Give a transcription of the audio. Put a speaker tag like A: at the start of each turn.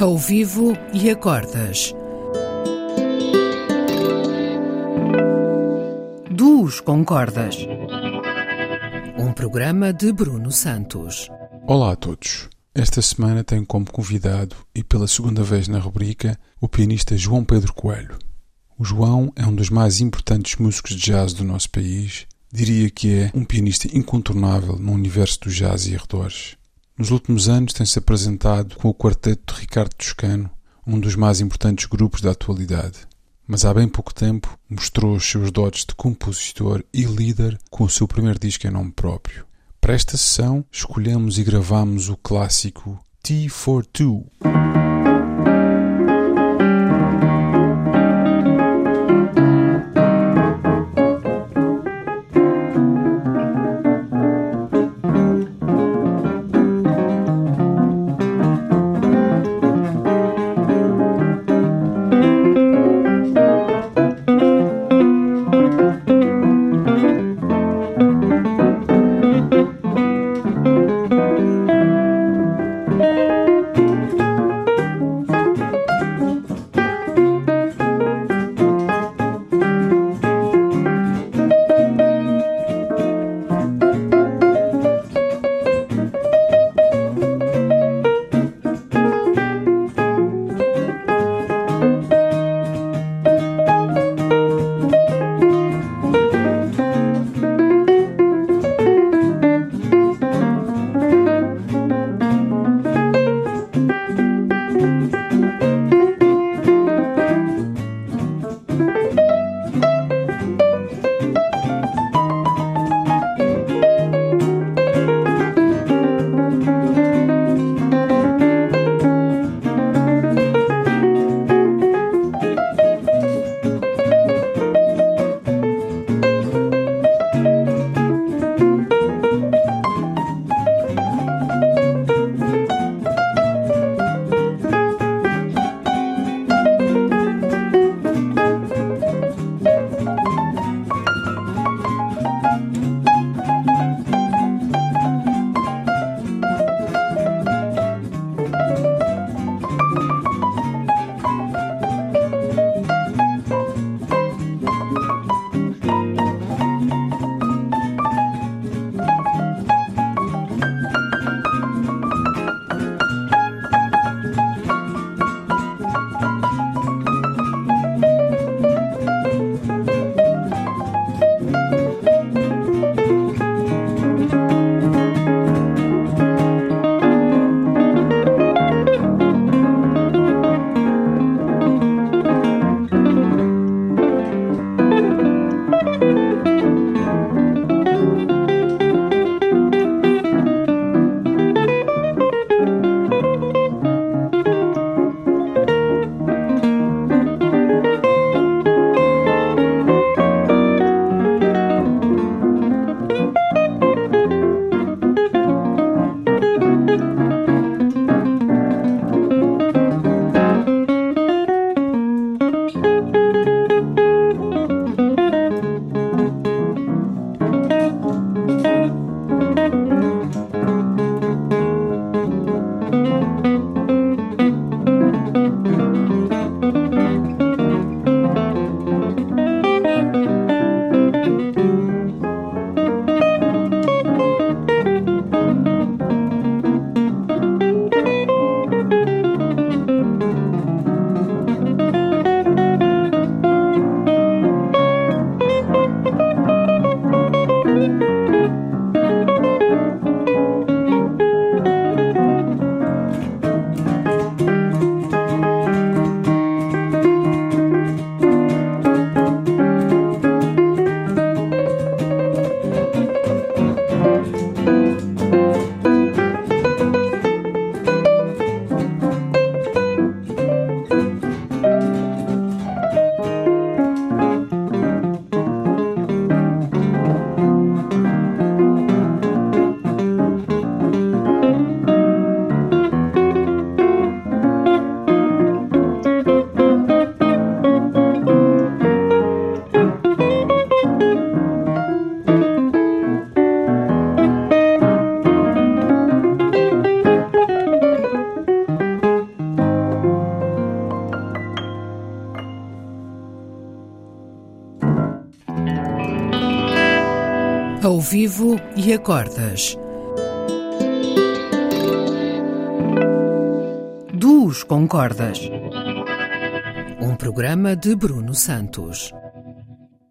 A: ao vivo e a cordas. Duos com cordas. Um programa de Bruno Santos.
B: Olá a todos. Esta semana tenho como convidado, e pela segunda vez na rubrica, o pianista João Pedro Coelho. O João é um dos mais importantes músicos de jazz do nosso país. Diria que é um pianista incontornável no universo do jazz e arredores. Nos últimos anos tem-se apresentado com o quarteto de Ricardo Toscano, um dos mais importantes grupos da atualidade. Mas há bem pouco tempo mostrou os seus dotes de compositor e líder com o seu primeiro disco em nome próprio. Para esta sessão, escolhemos e gravamos o clássico T for Two.
A: Ao vivo e acordas. Duos com cordas. Um programa de Bruno Santos.